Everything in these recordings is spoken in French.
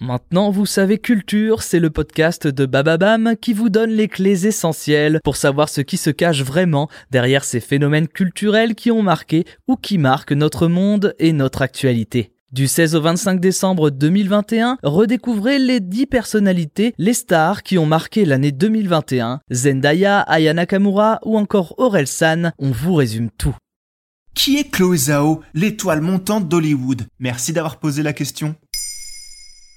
Maintenant, vous savez Culture, c'est le podcast de Bababam qui vous donne les clés essentielles pour savoir ce qui se cache vraiment derrière ces phénomènes culturels qui ont marqué ou qui marquent notre monde et notre actualité. Du 16 au 25 décembre 2021, redécouvrez les 10 personnalités, les stars qui ont marqué l'année 2021. Zendaya, Aya Nakamura ou encore Aurel San, on vous résume tout. Qui est Chloé Zhao, l'étoile montante d'Hollywood? Merci d'avoir posé la question.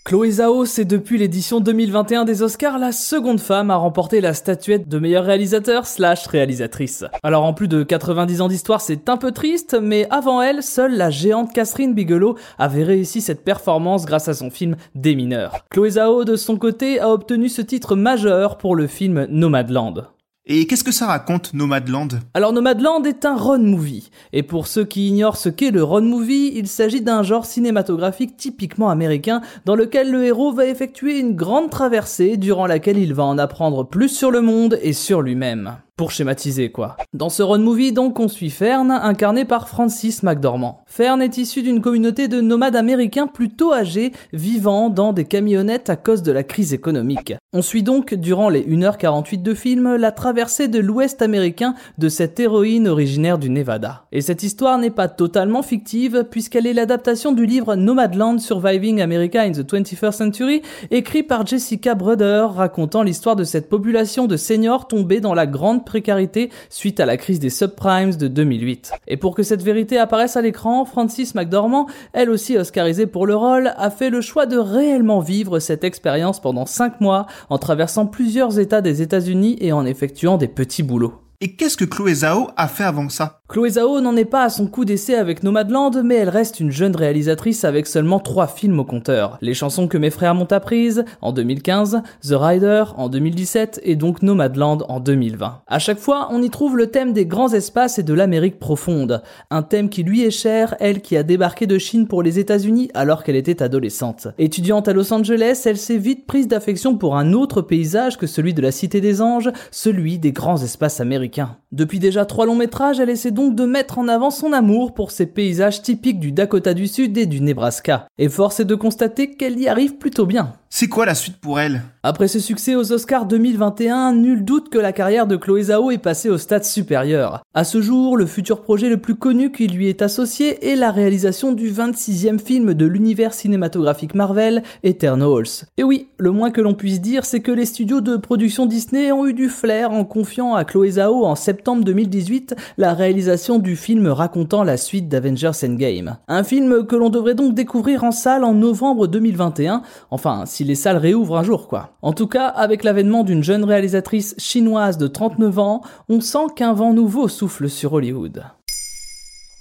Chloé Zhao, c'est depuis l'édition 2021 des Oscars la seconde femme à remporter la statuette de meilleur réalisateur slash réalisatrice. Alors en plus de 90 ans d'histoire, c'est un peu triste, mais avant elle, seule la géante Catherine Bigelow avait réussi cette performance grâce à son film Des mineurs. Chloé Zhao, de son côté, a obtenu ce titre majeur pour le film Nomadland. Et qu'est-ce que ça raconte, Nomadland? Alors Nomadland est un road movie. Et pour ceux qui ignorent ce qu'est le road movie, il s'agit d'un genre cinématographique typiquement américain dans lequel le héros va effectuer une grande traversée durant laquelle il va en apprendre plus sur le monde et sur lui-même. Pour schématiser quoi. Dans ce road movie donc on suit Fern, incarné par Francis McDormand. Fern est issu d'une communauté de nomades américains plutôt âgés, vivant dans des camionnettes à cause de la crise économique. On suit donc, durant les 1h48 de film, la traversée de l'ouest américain de cette héroïne originaire du Nevada. Et cette histoire n'est pas totalement fictive, puisqu'elle est l'adaptation du livre Nomadland Surviving America in the 21st Century, écrit par Jessica Bruder, racontant l'histoire de cette population de seniors tombés dans la grande précarité suite à la crise des subprimes de 2008. Et pour que cette vérité apparaisse à l'écran, Francis McDormand, elle aussi oscarisée pour le rôle, a fait le choix de réellement vivre cette expérience pendant 5 mois en traversant plusieurs états des États-Unis et en effectuant des petits boulots. Et qu'est-ce que Chloé Zhao a fait avant ça? Chloé Zhao n'en est pas à son coup d'essai avec Nomadland, mais elle reste une jeune réalisatrice avec seulement trois films au compteur. Les chansons que mes frères m'ont apprises en 2015, The Rider en 2017 et donc Nomadland en 2020. À chaque fois, on y trouve le thème des grands espaces et de l'Amérique profonde. Un thème qui lui est cher, elle qui a débarqué de Chine pour les États-Unis alors qu'elle était adolescente. Étudiante à Los Angeles, elle s'est vite prise d'affection pour un autre paysage que celui de la Cité des Anges, celui des grands espaces américains. Depuis déjà trois longs métrages, elle essaie donc de mettre en avant son amour pour ces paysages typiques du Dakota du Sud et du Nebraska. Et force est de constater qu'elle y arrive plutôt bien. C'est quoi la suite pour elle? Après ce succès aux Oscars 2021, nul doute que la carrière de Chloé Zhao est passée au stade supérieur. À ce jour, le futur projet le plus connu qui lui est associé est la réalisation du 26e film de l'univers cinématographique Marvel, Eternals. Et oui, le moins que l'on puisse dire, c'est que les studios de production Disney ont eu du flair en confiant à Chloé Zhao en septembre 2018 la réalisation du film racontant la suite d'Avengers Endgame. Un film que l'on devrait donc découvrir en salle en novembre 2021, enfin les salles réouvrent un jour quoi. En tout cas, avec l'avènement d'une jeune réalisatrice chinoise de 39 ans, on sent qu'un vent nouveau souffle sur Hollywood.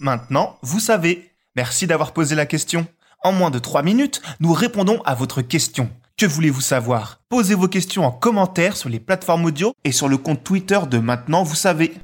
Maintenant, vous savez. Merci d'avoir posé la question. En moins de 3 minutes, nous répondons à votre question. Que voulez-vous savoir? Posez vos questions en commentaire sur les plateformes audio et sur le compte Twitter de Maintenant, vous savez.